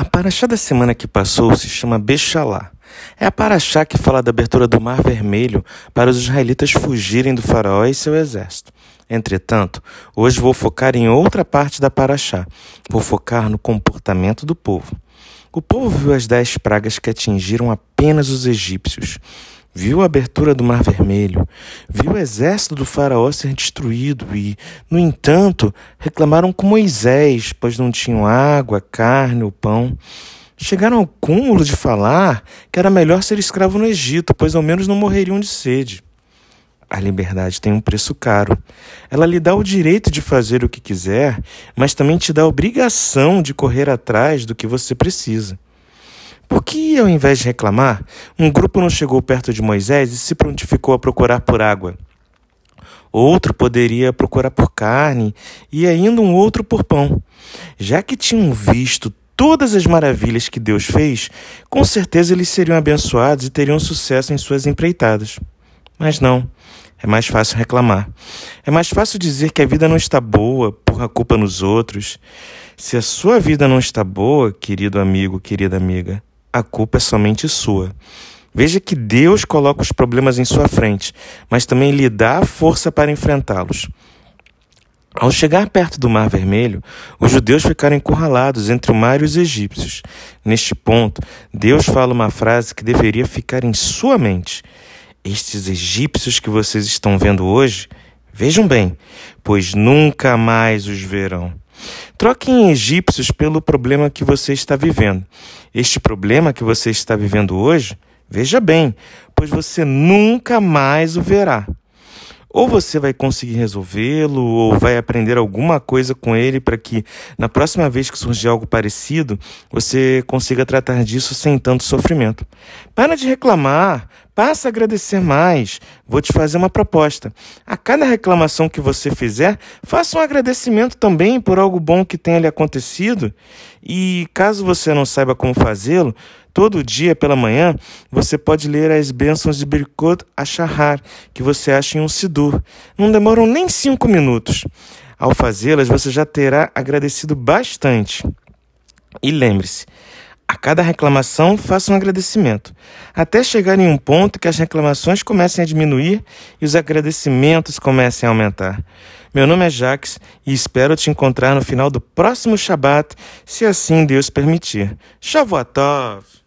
A paraxá da semana que passou se chama Bechalá. É a paraxá que fala da abertura do Mar Vermelho para os israelitas fugirem do faraó e seu exército. Entretanto, hoje vou focar em outra parte da paraxá. Vou focar no comportamento do povo. O povo viu as dez pragas que atingiram apenas os egípcios viu a abertura do Mar Vermelho, viu o exército do Faraó ser destruído e, no entanto, reclamaram com Moisés, pois não tinham água, carne ou pão. Chegaram ao cúmulo de falar que era melhor ser escravo no Egito, pois ao menos não morreriam de sede. A liberdade tem um preço caro. Ela lhe dá o direito de fazer o que quiser, mas também te dá a obrigação de correr atrás do que você precisa. Por que, ao invés de reclamar, um grupo não chegou perto de Moisés e se prontificou a procurar por água? Outro poderia procurar por carne e ainda um outro por pão. Já que tinham visto todas as maravilhas que Deus fez, com certeza eles seriam abençoados e teriam sucesso em suas empreitadas. Mas não, é mais fácil reclamar. É mais fácil dizer que a vida não está boa, por a culpa nos outros. Se a sua vida não está boa, querido amigo, querida amiga, a culpa é somente sua. Veja que Deus coloca os problemas em sua frente, mas também lhe dá a força para enfrentá-los. Ao chegar perto do Mar Vermelho, os judeus ficaram encurralados entre o mar e os egípcios. Neste ponto, Deus fala uma frase que deveria ficar em sua mente. Estes egípcios que vocês estão vendo hoje, vejam bem, pois nunca mais os verão. Troque em egípcios pelo problema que você está vivendo. Este problema que você está vivendo hoje, veja bem, pois você nunca mais o verá. Ou você vai conseguir resolvê-lo, ou vai aprender alguma coisa com ele para que, na próxima vez que surgir algo parecido, você consiga tratar disso sem tanto sofrimento. Para de reclamar, passa a agradecer mais. Vou te fazer uma proposta. A cada reclamação que você fizer, faça um agradecimento também por algo bom que tenha lhe acontecido. E caso você não saiba como fazê-lo, Todo dia pela manhã você pode ler as bênçãos de Birkot Ashahar, que você acha em um Sidur. Não demoram nem cinco minutos. Ao fazê-las, você já terá agradecido bastante. E lembre-se, a cada reclamação, faça um agradecimento, até chegar em um ponto que as reclamações comecem a diminuir e os agradecimentos comecem a aumentar. Meu nome é Jax e espero te encontrar no final do próximo Shabat, se assim Deus permitir. Shavuot!